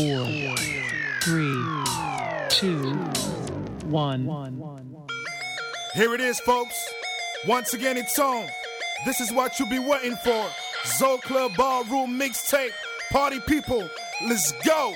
four, three, two, one. Here it is, folks. Once again, it's on. This is what you'll be waiting for. Zoo Club Ballroom Mixtape. Party people, let's go.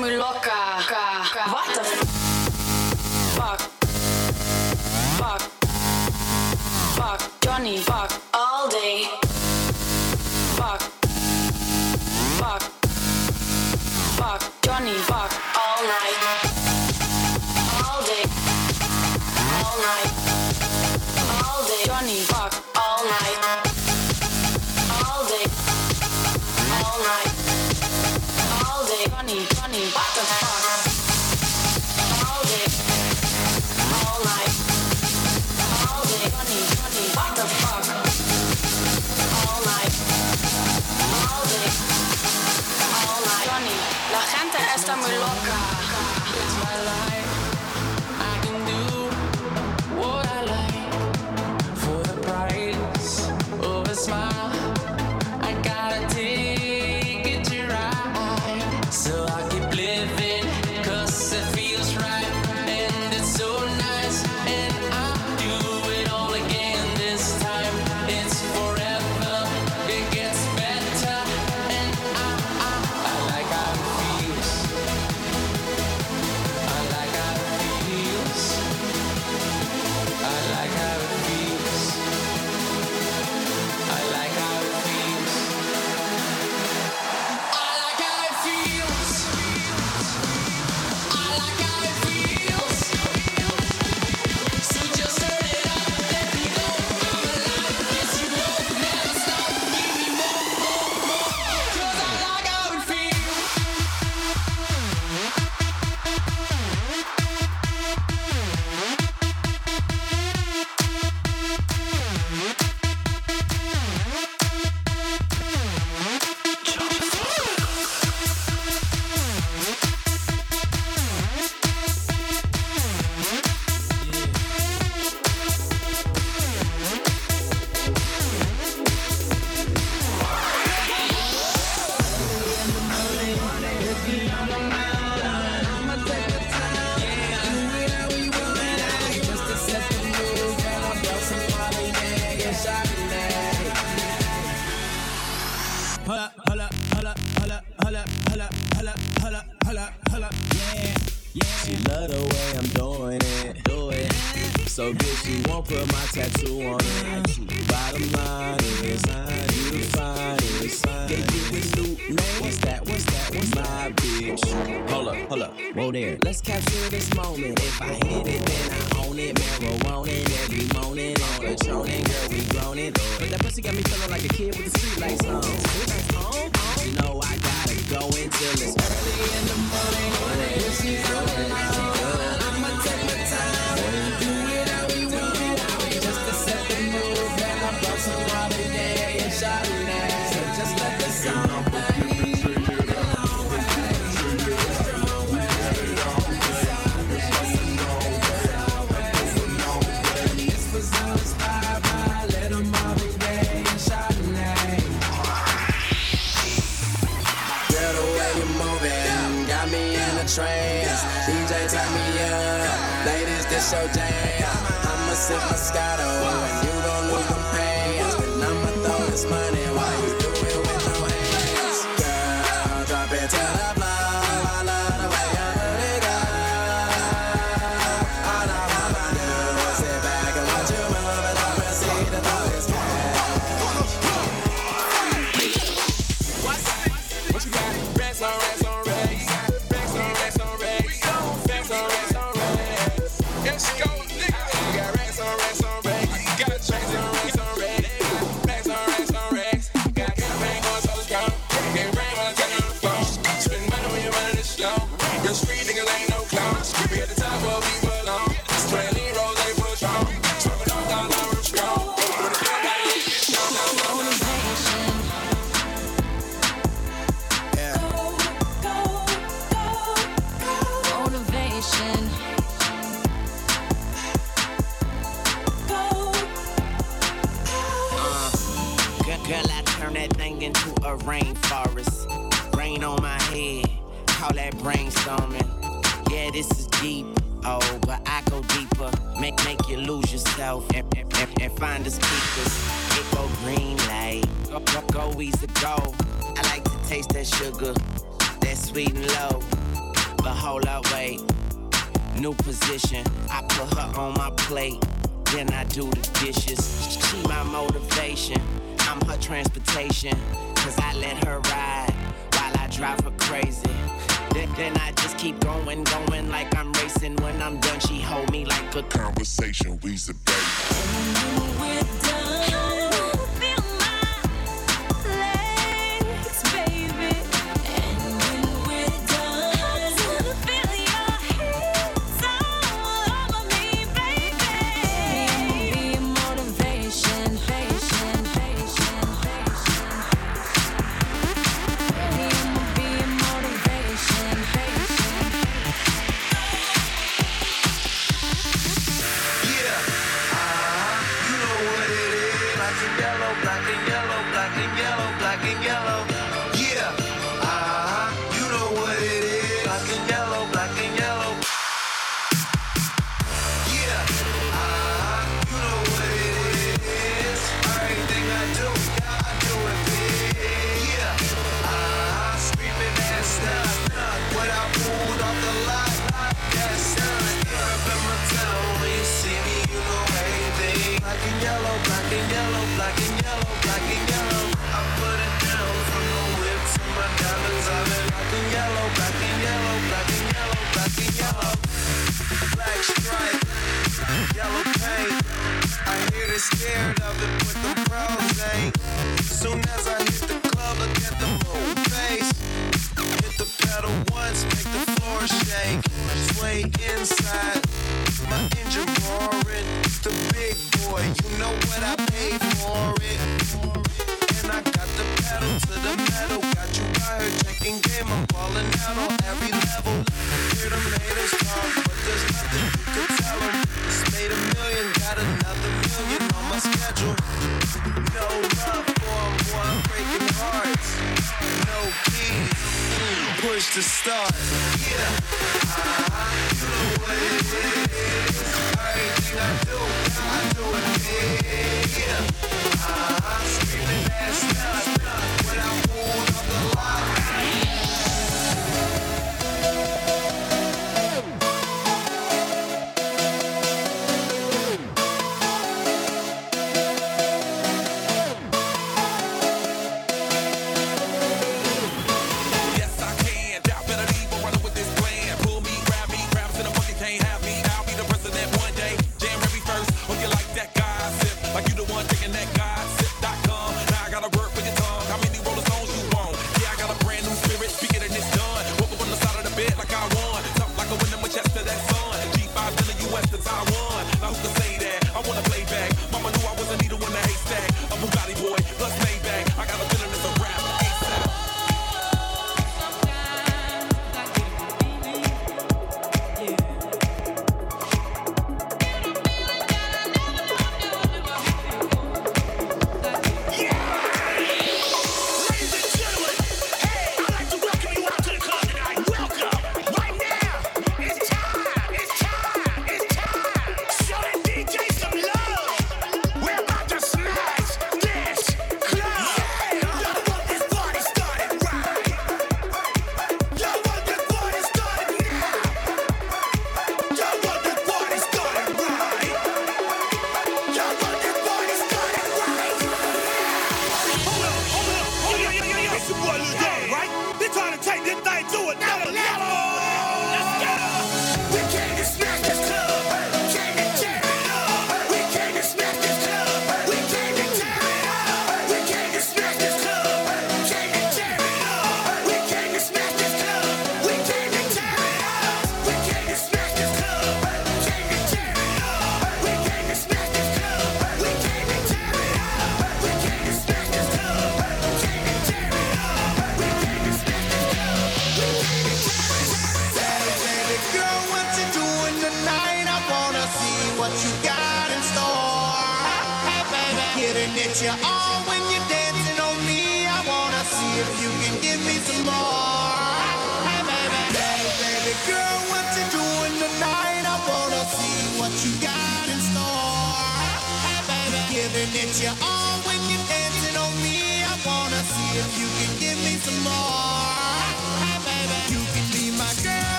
me loca. What the fuck? Fuck. Fuck. Fuck. Johnny. Fuck.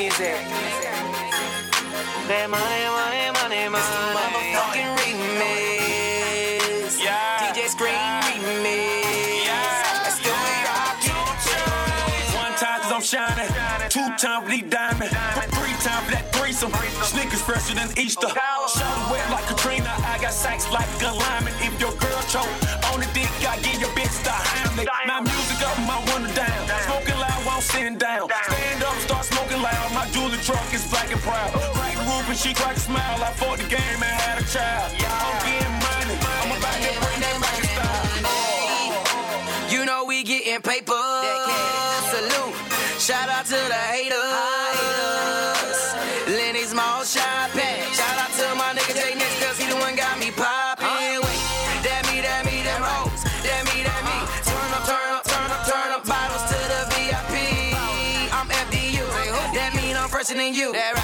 Music. That money, money, money, money. Motherfucking remix. Yeah. DJ Scream remix. Yeah. Let's do it. One time cause I'm shining, two times for these diamonds, three times for that threesome. Snickers fresher than Easter. Shoulder wet like Katrina, I got sacks like a lineman. If your girl choke on the dick, I give your bitch the Heimlich. My music up, my window down. Smoking loud while sitting down. Stand up, start loud. My jewelry truck is black and proud. Crack roof and she crack a smile. I fought the game and had a child. I'm getting money. I'm about to bring that back style. You know we getting paper. Salute. Shout out to the you. That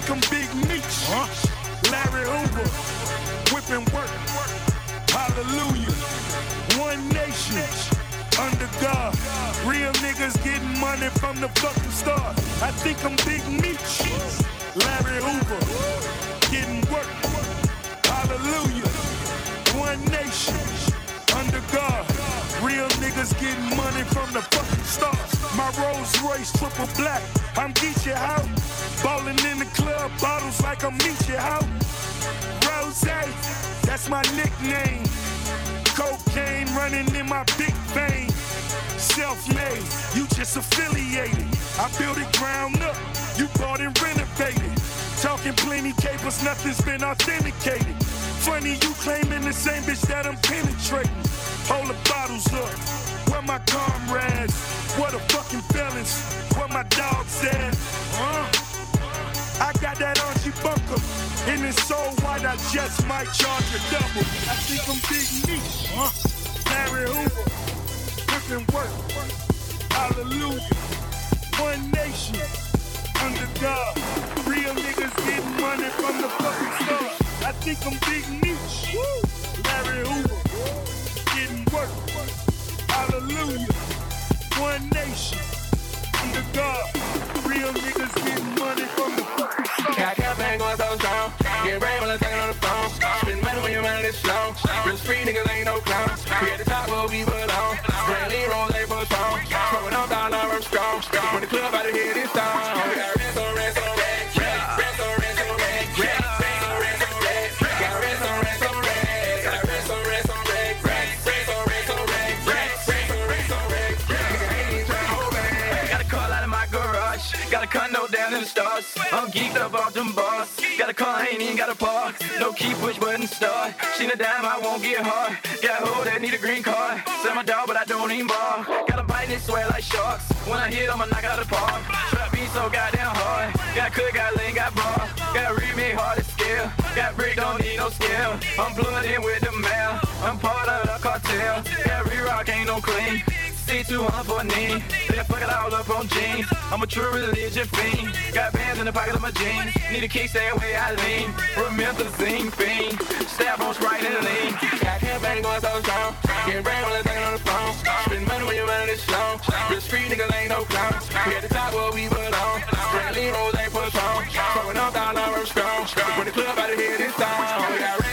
think I'm Big Meech. Larry Hoover. Whipping work. Hallelujah. One nation. Under God. Real niggas getting money from the fucking start. I think I'm Big Meech. Larry Hoover. Getting work. Hallelujah. One nation. Under God. Real niggas getting money from the fucking start. My Rolls Royce triple black. I'm Geechee out. Bottles like I'm Meechee out. Rose, that's my nickname. Cocaine running in my big vein. Self-made, you just affiliated. I built it ground up, you bought and renovated. Talking plenty capers, nothing's been authenticated. Funny you claiming the same bitch that I'm penetrating. Hold the bottles up, where my comrades? What the fucking felons? Where my dogs at? Huh? I got that Archie Bunker, and it's so white I just might charge a double. I think I'm Big Meech, huh? Larry Hoover, whipping work. Hallelujah. One nation, under God. Real niggas getting money from the fucking start. I think I'm Big Meech, Larry Hoover, getting work. Hallelujah. One nation, God. Real niggas getting money from the fucking start. Got got going so strong. Get brave when I'm talking on the phone. Spend money when your mind is slow. Real street niggas ain't no clowns. We at the top we on. Brandy rolls ain't for strong. On down, I'm strong. When the club out of here this time. Stars. I'm geeked up off them bars. Got a car, ain't even got a park. No key, push button start. She a dime, I won't get hard. Got a hoe that need a green card. Sell my dog, but I don't even bar. Got a bite and swear like sharks. When I hit, I'ma knock out the park. Trap beat so goddamn hard. Got cook, got lean, got bar. Got remake hard to scale. Got brick don't need no skill. I'm blooded with the mail. I'm part of the cartel. Got Every rock ain't no clean. C200 for a knee. They fuck it all up on jeans. I'm a true religion fiend. Got bands in the pocket of my jeans. Need a key, stay away, I lean. Remember zing fiend. Stab on Sprite and lean. Got campaign going so strong. Getting brain while I'm talking on the phone. Spend money when you run this show. Real street niggas ain't no clowns. We at the top where we belong. Bradley Rose ain't put strong. Throwing up down our strong. When the club out of here, this song.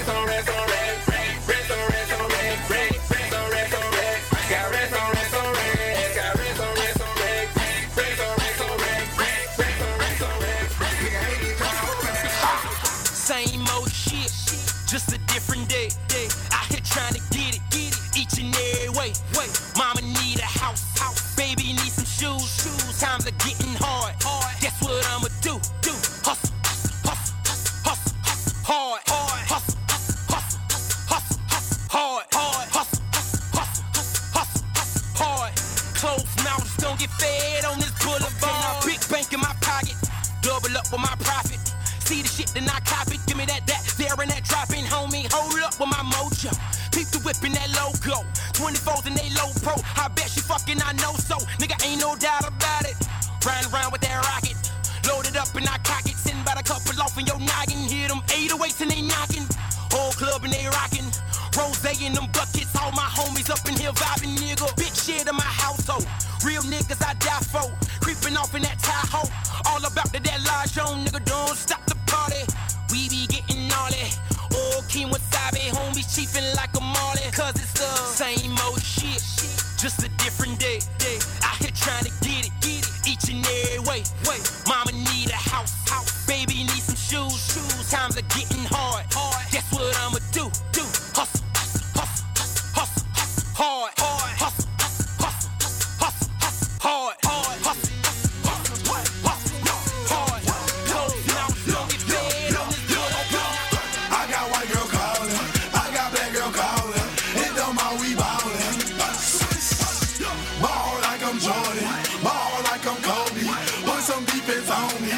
I'm Jordan, ball like I'm Kobe. Put some defense on me.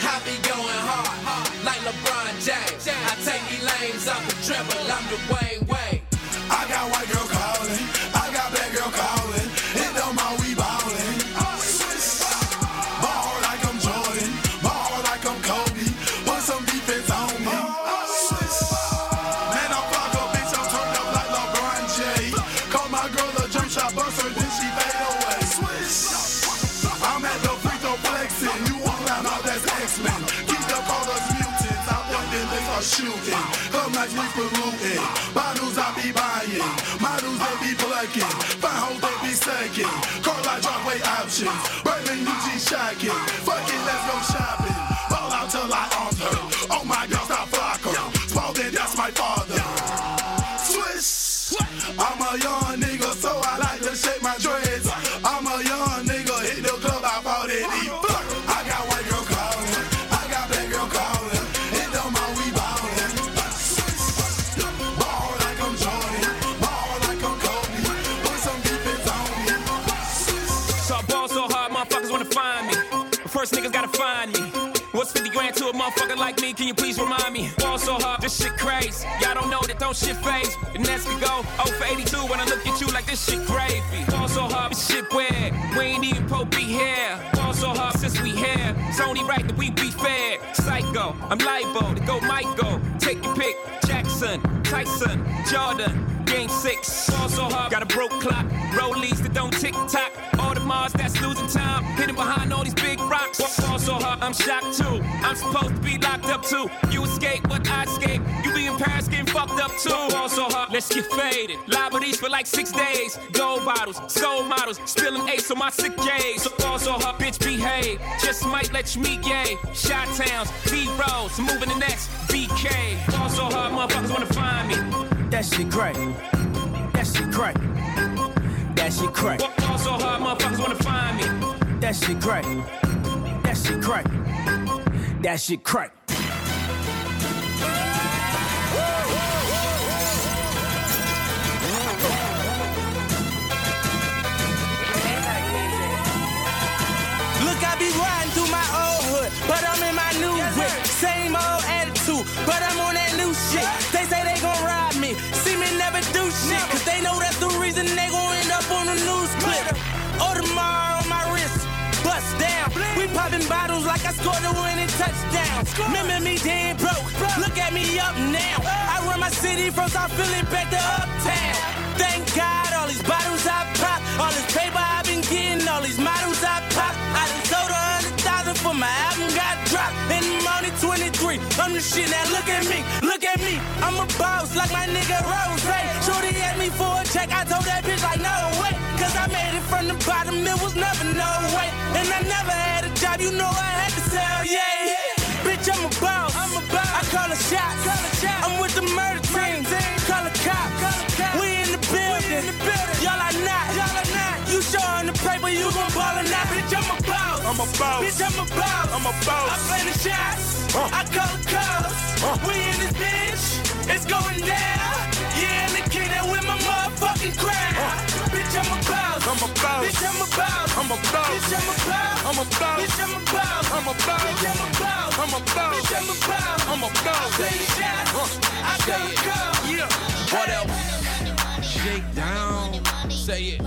I be going hard, like LeBron James. I take these lanes off the dribble, I'm the Wayne Shocking. Fuck it, let's go shopping. Crazy. Y'all don't know that don't shit phase. And next we go 0 for 82 when I look at you like this shit gravy. Ball so hard, this shit weird. We ain't even pro be here. Ball so hard since we here. It's only right that we be fair. Psycho, I'm liable to go Michael. Take your pick. Jackson, Tyson, Jordan. Game six, ball so hard, got a broke clock. Rollies that don't tick tock. Audemars that's losing time, hidden behind all these big rocks. Ball so hard, I'm shocked too. I'm supposed to be locked up too. You escape, but I escape. You Paris getting fucked up too. Ball so hard, let's get faded. Le Meurice for like six days. Gold bottles, soul models, spilling ace on my sick days. So ball so hard, bitch behave. Just might let you meet gay. Shot towns, B rolls, moving the next BK. Ball so hard, motherfuckers wanna find me. That shit crack. That shit crack. That shit crack. Ball so hard, motherfuckers wanna find me. That shit crack. That shit crack. That shit crack. but I'm on that new shit. They say they gon' rob me, see me never do shit. Cause they know that's the reason they gon' end up on the news clip. Audemars oh, on my wrist, bust down. We poppin' bottles like I scored a winning touchdown. Remember me dead broke, look at me up now. I run my city from South Philly back to Uptown. Thank God all these bottles I pop, all this paper I've been getting, all these models I pop. I done sold a hundred thousand for my album got dropped. I'm the shit now. Look at me, look at me. I'm a boss like my nigga Rose. Shorty asked me for a check. I told that bitch like no way. Cause I made it from the bottom. It was never no way. And I never had a job. You know I had to sell. Yeah. Bitch, I'm a boss. I'm a boss. I call a shot. Call a shot. I'm with the murder team. Call a cop. Call a cop. We in the building. building. Y'all are not. Y'all are not. You showing the paper. You gon' ball or I'm a boss. Bitch, I'm a boss. I'm a boss. I play the shots. I call the calls. We in this bitch. It's going down. Yeah, and the kid that with my motherfucking crowd. Bitch, I'm a boss. I'm a boss. Bitch, I'm a boss. I'm a boss. Bitch, I'm a boss. I'm a boss. Bitch, I'm a boss. I'm a boss. Bitch, I'm a boss. I'm a boss. Bitch, I'm a boss. I'm a boss. I play the shots. I call the calls. Yeah. What else? Shake down. Say it.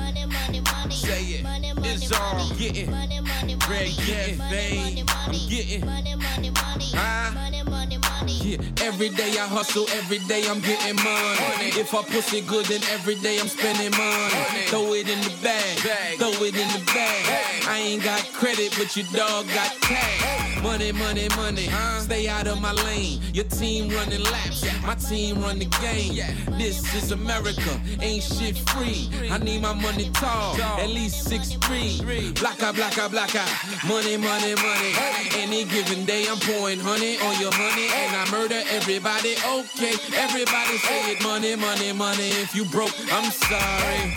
Say it. It's all getting. Money, money, money, red getting fame. I'm getting. Money, money, money, huh? Yeah, every day I hustle, every day I'm getting money. If I push it good, then every day I'm spending money. Throw it in the bag, throw it in the bag. I ain't got credit, but your dog got cash. Money, money, money. Stay out of my lane. Your team running laps, my team run the game. This is America, ain't shit free. I need my money tall, at least six three. Blacka, blacka, blacka. Money, money, money. Any given day I'm pouring honey on your honey, and I murder everybody. Okay, everybody say it. Money, money, money. If you broke, I'm sorry.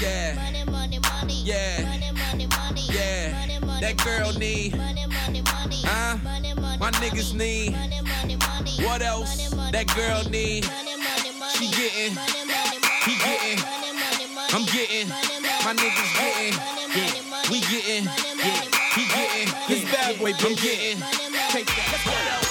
Yeah. Yeah. Yeah. That girl need. Huh? My niggas need. What else? That girl need. She getting. He getting. I'm getting. My niggas getting. We getting. Yeah. He getting. His bad boy, I'm getting. Take that. Let's go.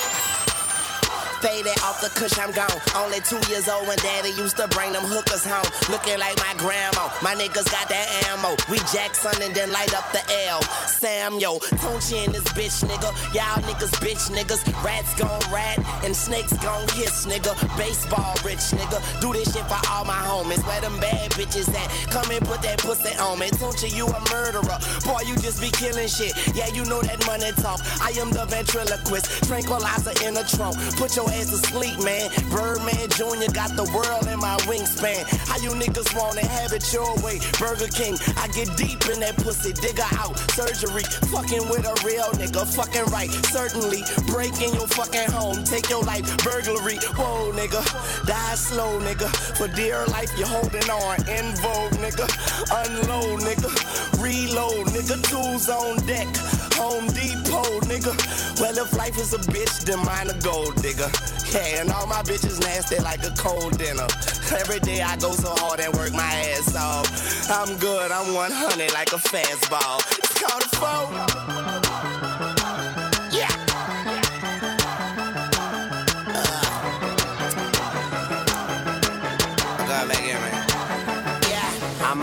Faded off the cush, I'm gone. Only two years old when daddy used to bring them hookers home. Looking like my grandma. My niggas got that ammo. We Jackson and then light up the L. Samuel, Tunechi in this bitch, nigga. Y'all niggas bitch niggas. Rats gon' rat and snakes gon' hiss, nigga. Baseball rich, nigga. Do this shit for all my homies. Where them bad bitches at? Come and put that pussy on me. Tunechi, you a murderer. Boy, you just be killing shit. Yeah, you know that money talk. I am the ventriloquist. Tranquilizer in a trunk. Put your ass to sleep, man. Birdman Jr. got the world in my wingspan. How you niggas wanna have it your way? Burger King, I get deep in that pussy, digger out. Surgery, fucking with a real nigga, fucking right. Certainly, break in your fucking home, take your life, burglary. Whoa, nigga, die slow, nigga. For dear life, you're holding on. In vogue, nigga. Unload, nigga. Reload, nigga. Tools on deck. Home Depot, nigga. Well, if life is a bitch, then mine a gold digger. Yeah, and all my bitches nasty like a cold dinner. Every day I go so hard and work my ass off. I'm good, I'm 100 like a fastball. It's called a phone.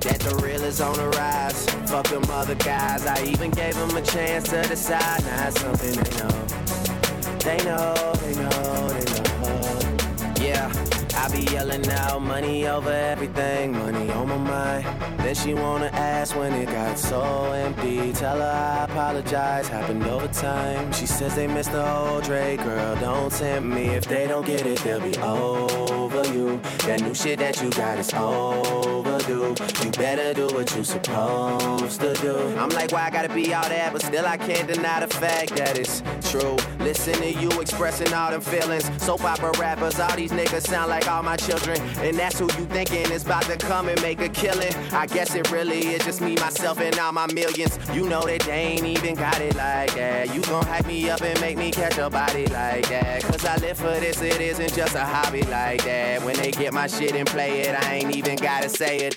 That the real is on the rise. Fuck them other guys. I even gave them a chance to decide. Now it's something they know. They know, they know, they know. Yeah. I be yelling out money over everything, money on my mind. Then she wanna ask when it got so empty. Tell her I apologize, happened over time. She says they missed the whole Dre, girl, don't tempt me. If they don't get it, they'll be over you. That new shit that you got is overdue. You better do what you supposed to do. I'm like, why I gotta be all that, but still I can't deny the fact that it's true. Listen to you expressing all them feelings. Soap opera rappers, all these niggas sound like all my children. And that's who you thinking is about to come and make a killing. I guess it really is just me, myself, and all my millions. You know that they ain't even got it like that. You gon' hype me up and make me catch a body like that. Cause I live for this, it isn't just a hobby like that. When they get my shit and play it, I ain't even gotta say it,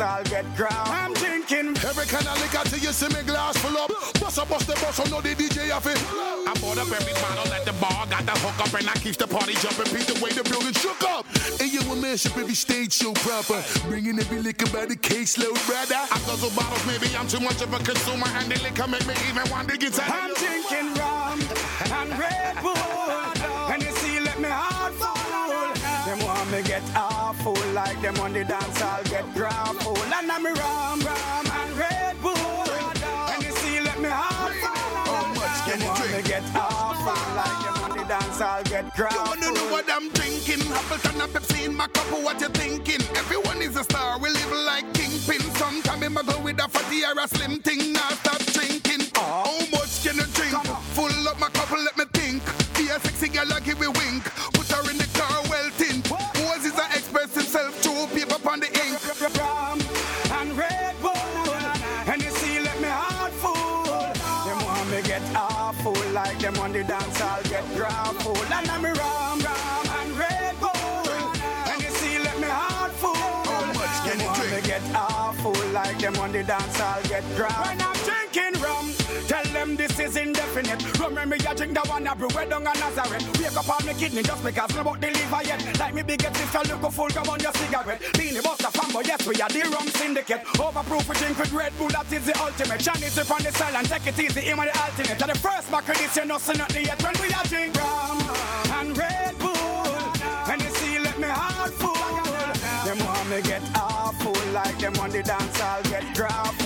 on the dance. I'll get grapple. I'm drinking Every kind of liquor till you see me glass full up. Bust a bust the bus, so know the DJ have it. I bought up every bottle at the bar, got the hook up, and I keep the party jumping. Beat the way the building shook up. And you a manship every stage show proper. Bringing every liquor by the caseload, brother. I guzzle bottles, maybe I'm too much of a consumer, and the liquor make me even want to get I'm drinking rum awful like them on the dance. I'll get grapple, and I'm rum, rum and Red Bull, and you see, let me full. How much can you want me drink? get awful like them on the dance. I'll get You wanna know what I'm drinking? Appleton and a Pepsi in my cup, what you thinking? Everyone is a star, we live like kingpin. Sometimes I go with a fatty or a slim thing, now stop drinking. How much can you drink? Full up my cup, let me think. Be a sexy girl, I give a wink. The dance. I'll get grapple, and I'm rum, rum and Red Bull, and you see, let me heart full. How much can you want me get awful like them on the dance. I'll get grapple. Is indefinite. Remember, I drink the one everywhere down on Nazareth. Wake up on my kidney just because no about the liver yet. Like me biggest sister, look a full come on your cigarette. Beanie Buster Fambo, yes, we are the rum syndicate. Overproof, we drink with Red Bull, that is the ultimate. Johnny sip on the and take it easy, him on the ultimate. And the first back of this, you know, so not the yet. When we are drink rum and Red Bull, and you see, let me heart full. Them want me get awful like them on the dance, I'll get grapple.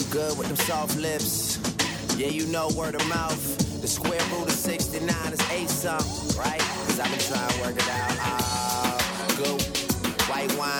you good with them soft lips. Yeah, you know word of mouth. The square root of 69 is 8 something, right? Cause I've been trying to work it out. Uh, good white wine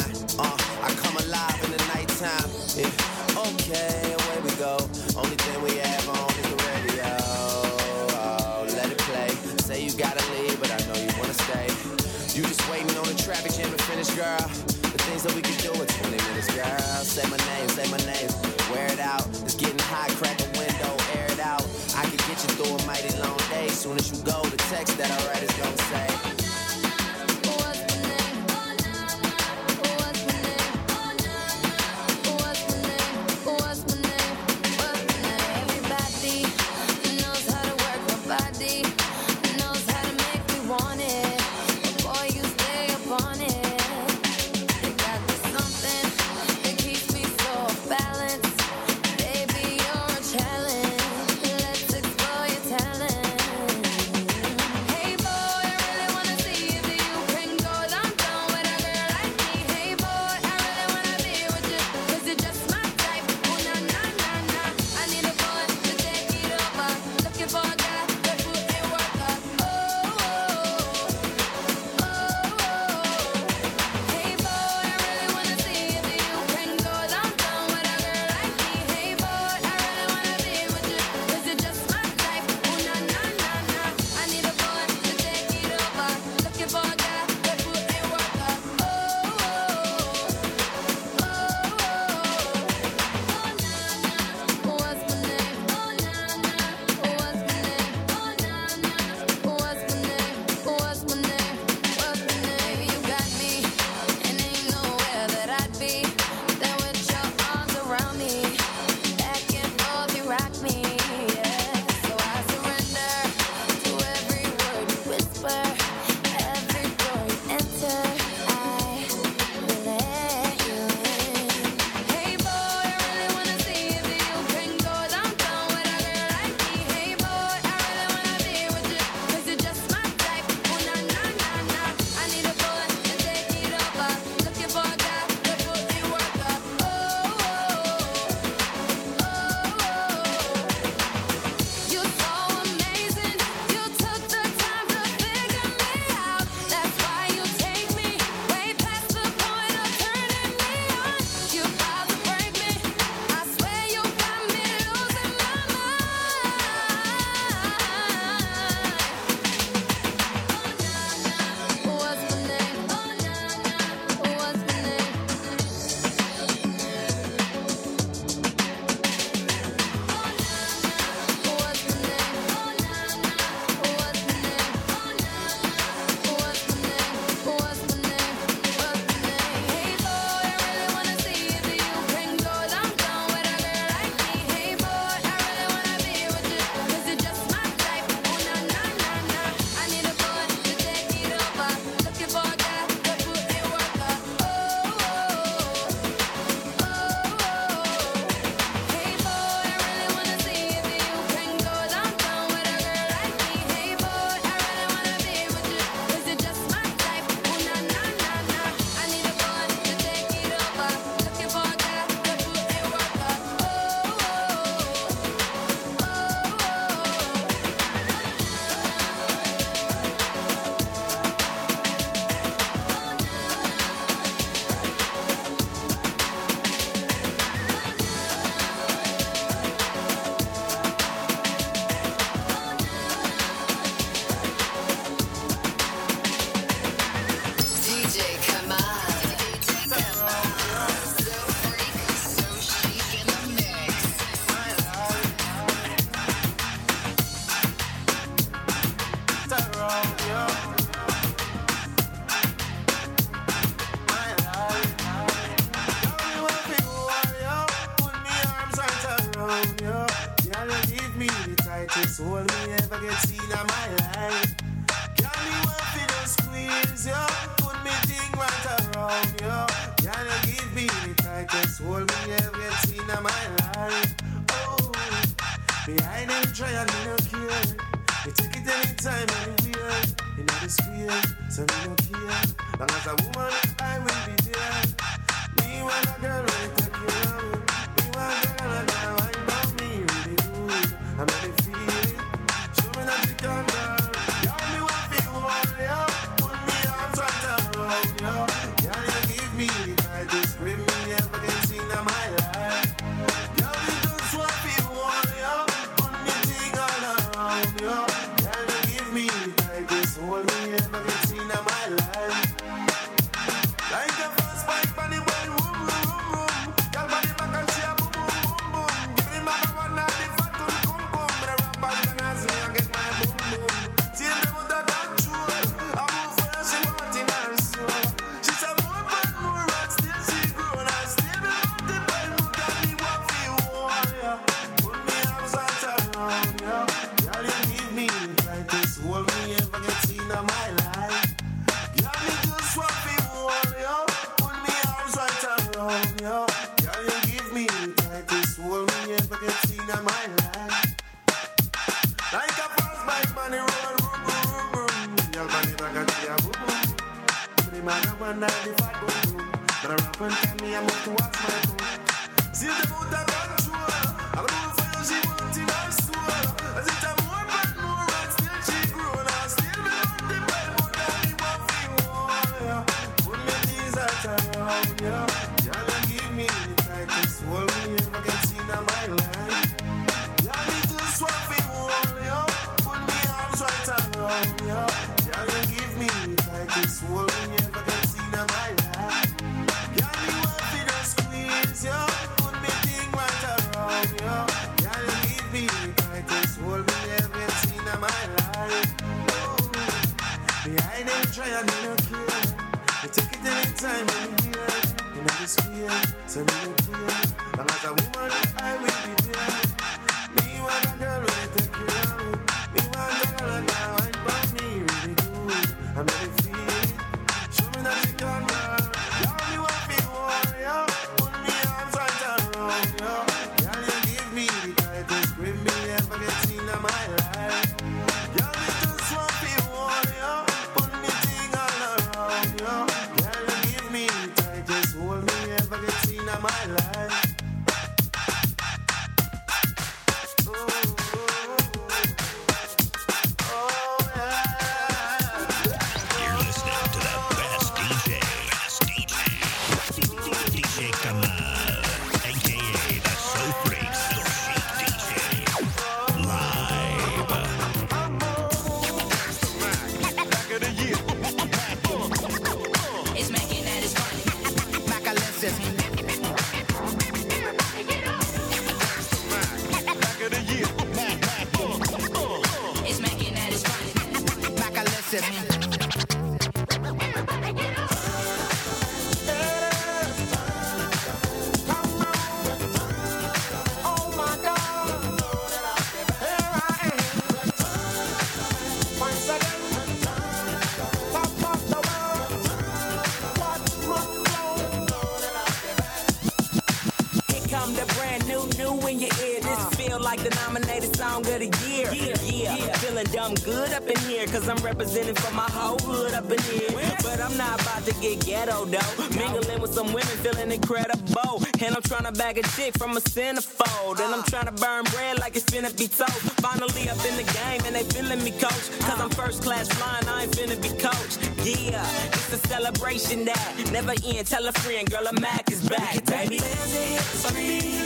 brand new, new in your ear. This feel like the nominated song of the year. Yeah, yeah. Feeling dumb good up in here, cause I'm representing for my whole hood up in here. But I'm not about to get ghetto though. Mingling with some women, feeling incredible. And I'm trying to bag a chick from a centerfold. And I'm trying to burn bread like it's finna be told. Finally up in the game, and they feeling me, coach. Cause I'm first class flying, I ain't finna be coached. Yeah, it's a celebration that never end. Tell a friend, girl, a Mack is back, baby.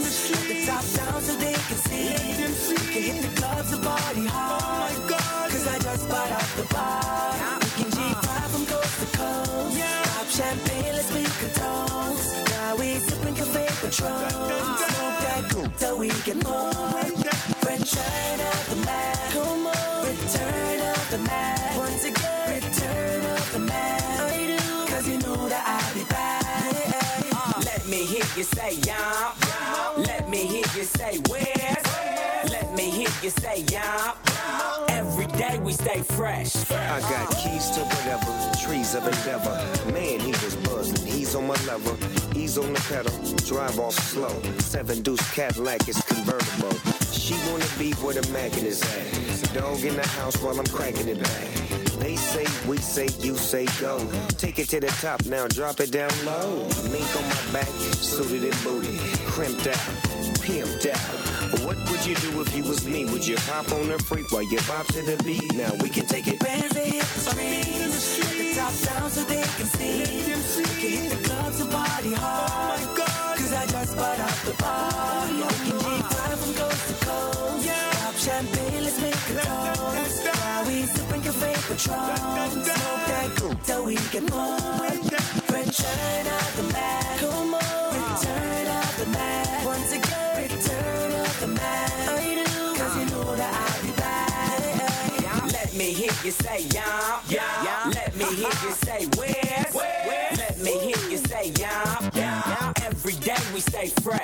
The top down so they can see. We can hit the clubs and party hard. Oh my God. Cause I just bought out the bar. We can G5 from coast to coast. Pop champagne, let's make a toast. Now we sipping cafe Patron. Smoke that cool till we get more. Return of the Mack. Come on. Return of the Mack. Once again. Return of the Mack. I do. Cause you know that I'll be back. Let me hear you say yeah. Let me hear you say where. Let me hear you say yeah. Every day we stay fresh. I got keys to whatever, trees of endeavor. Man, he was buzzing. He's on my level, he's on the pedal. Drive off slow. Seven deuce Cadillac is convertible. She wanna be where the Mack is at. Dog in the house while I'm cranking it back. They say, we say, you say go. Take it to the top now, drop it down low. Mink on my back, suited and booted, crimped out, pimped out. What would you do if you was me? Would you hop on the freak while you bop to the beat? Now we can take it. Bands hit the streets. The top down so they can see. We can hit the clubs and party hard. Oh my God. Cause I just bought out the bar. Oh, we champagne, let's make a toast. While we sipping cafe Patron. Smoke that cool till we get more. Return of the Mack. Come on. Return of the Mack. Once again. Return of the Mack. I do. Cause you know that I'll be back. Let me hear you say yeah. yeah. Let me hear you say where. Let me hear you say yeah. yeah. Every day we stay fresh.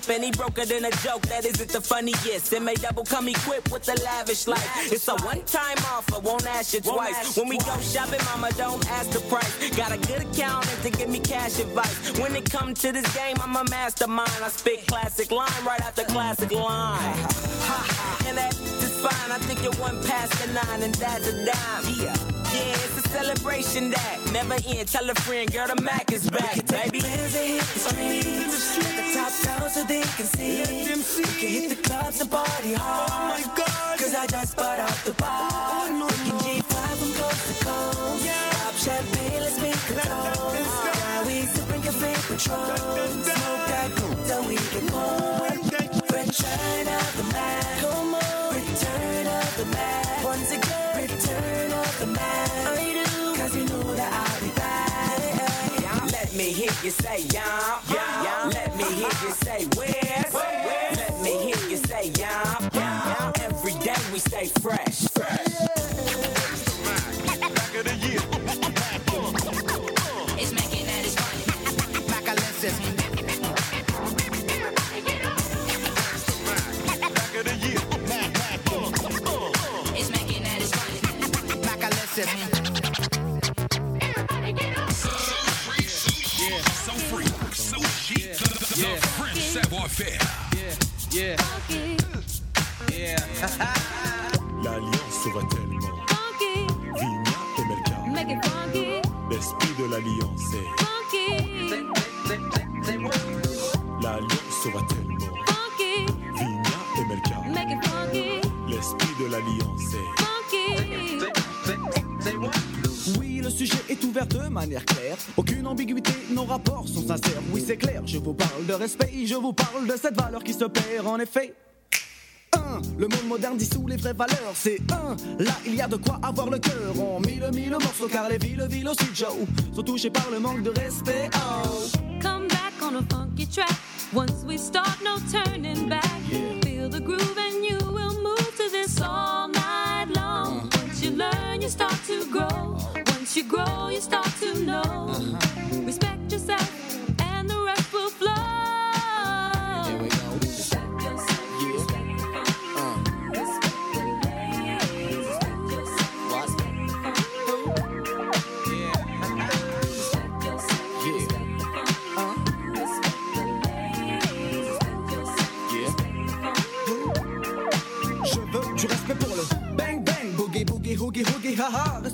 Clip and he broke it in a joke that isn't the funniest. And may double come equipped with the lavish life. It's a one time offer, won't ask you twice. When we go shopping, mama, don't ask the price. Got a good accountant to give me cash advice. When it comes to this game, I'm a mastermind. I spit classic line right after classic line. and that is fine. I think you're one past the nine, and that's a dime. Yeah. Yeah, it's a celebration that never end. Tell a friend, girl, the Mack is back, baby. Let the top down so they can see. We can hit the clubs and party oh hard. Oh my god. Cause I just bought out the bar. We can G5 from coast to coast. Pop champagne, let's make a toast. Now we sipping cafe Patron. Smoke that coke till we get home. Return of the Mack. Me hear you say yum, yum. Let me hear you say where. Let me hear you say yum, yum. Every day we stay fresh. It's Yeah. Yeah. L'alliance se voit tellement. Vigna et Melka. Make it funky, L'esprit de l'alliance est. funky, L'alliance se voit tellement. funky, Vigna et Melka. make it funky, L'esprit de l'alliance est. funky. Sujet est ouvert de manière claire. Aucune ambiguïté, nos rapports sont sincères. Oui, c'est clair, je vous parle de respect, je vous parle de cette valeur qui se perd en effet. Un, le monde moderne dissout les vraies valeurs. C'est un, là il y a de quoi avoir le cœur. On mille mille morceaux car les villes, villes aussi Joe sont touchées par le manque de respect. Oh. Come back on a funky track. Once we start, no turning back. Feel the groove and you will move to this all night long. Once you learn, you start to grow. Once you grow, you start to know. Respect yourself, and the rest will flow. Here we go. Respect yourself, respect the funk. Respect the ladies, respect yourself, respect the funk. Respect yourself, respect the funk. Respect the ladies, respect yourself, respect the funk. Je veux du respect pour le bang bang, boogie boogie hoogie hoogie haha.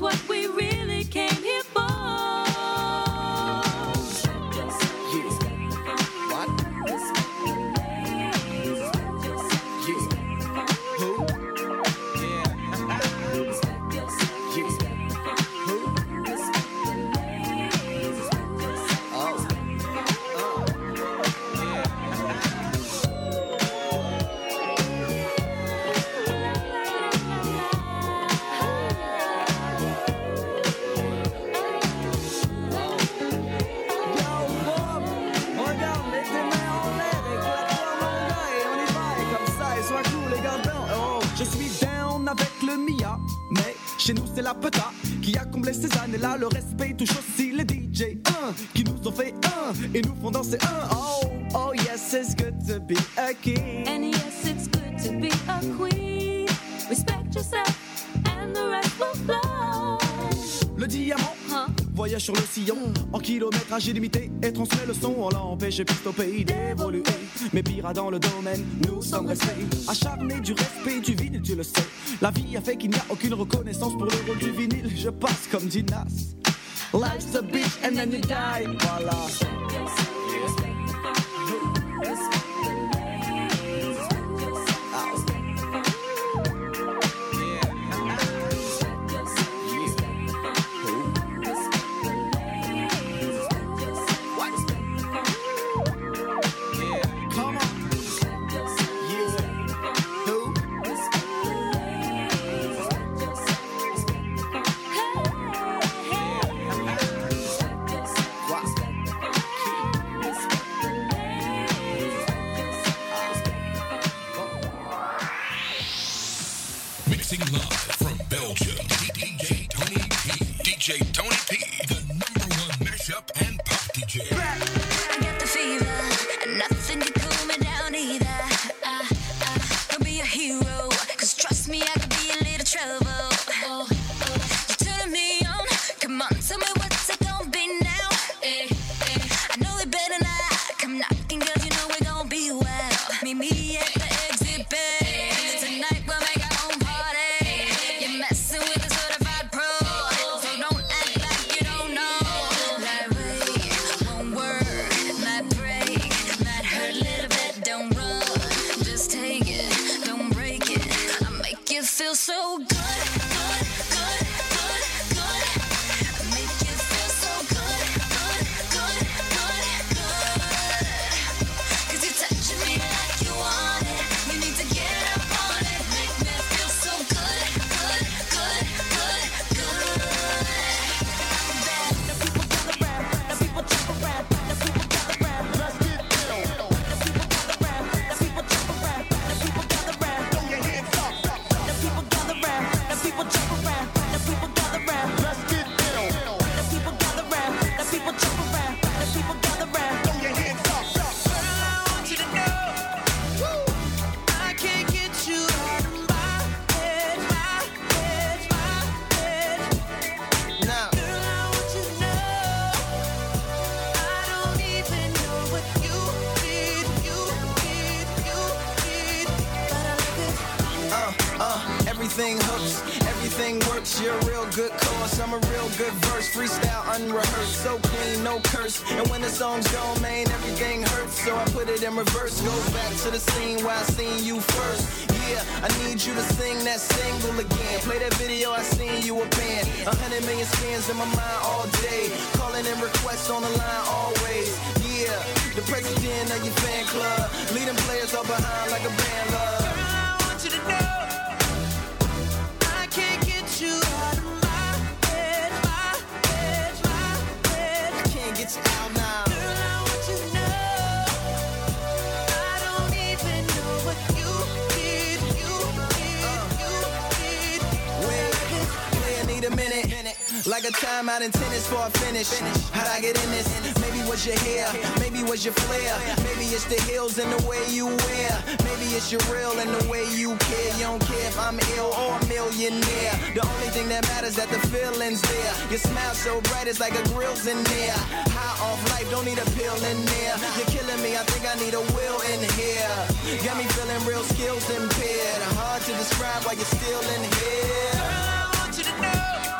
what we really qui a comblé ces années-là. Le respect touche aussi et transmet le son. On l'a empêché plus au pays d'évoluer. Mais pire dans le domaine, nous sommes restés acharnés du respect du vinyle, tu le sais. La vie a fait qu'il n'y a aucune reconnaissance pour le rôle du vinyle. Je passe comme dit Nas. Life's a bitch and then you die. Voilà. feels so good. finish. How'd I get in this? Maybe was your hair, maybe was your flair, maybe it's the heels and the way you wear, maybe it's your real and the way you care. You don't care if I'm ill or a millionaire. The only thing that matters that the feeling's there. Your smile so bright it's like a grill's in there. High off life, don't need a pill in there. You're killing me, I think I need a will in here. Got me feeling real skills impaired. Hard to describe why you're still in here. Girl, I want you to know.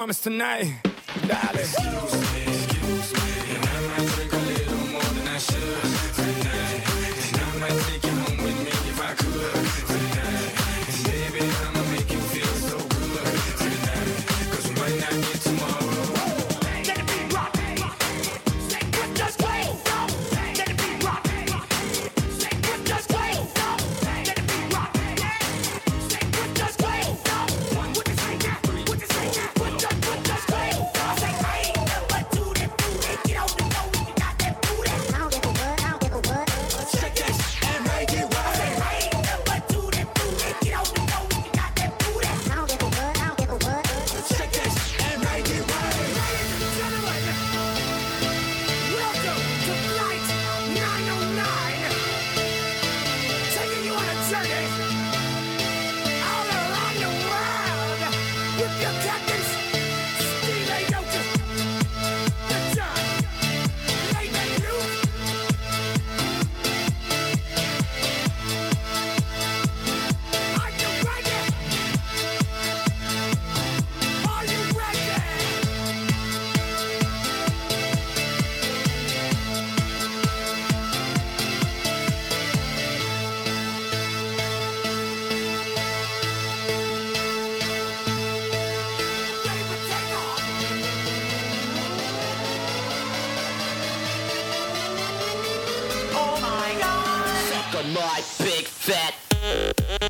Promise tonight, darling. My big fat.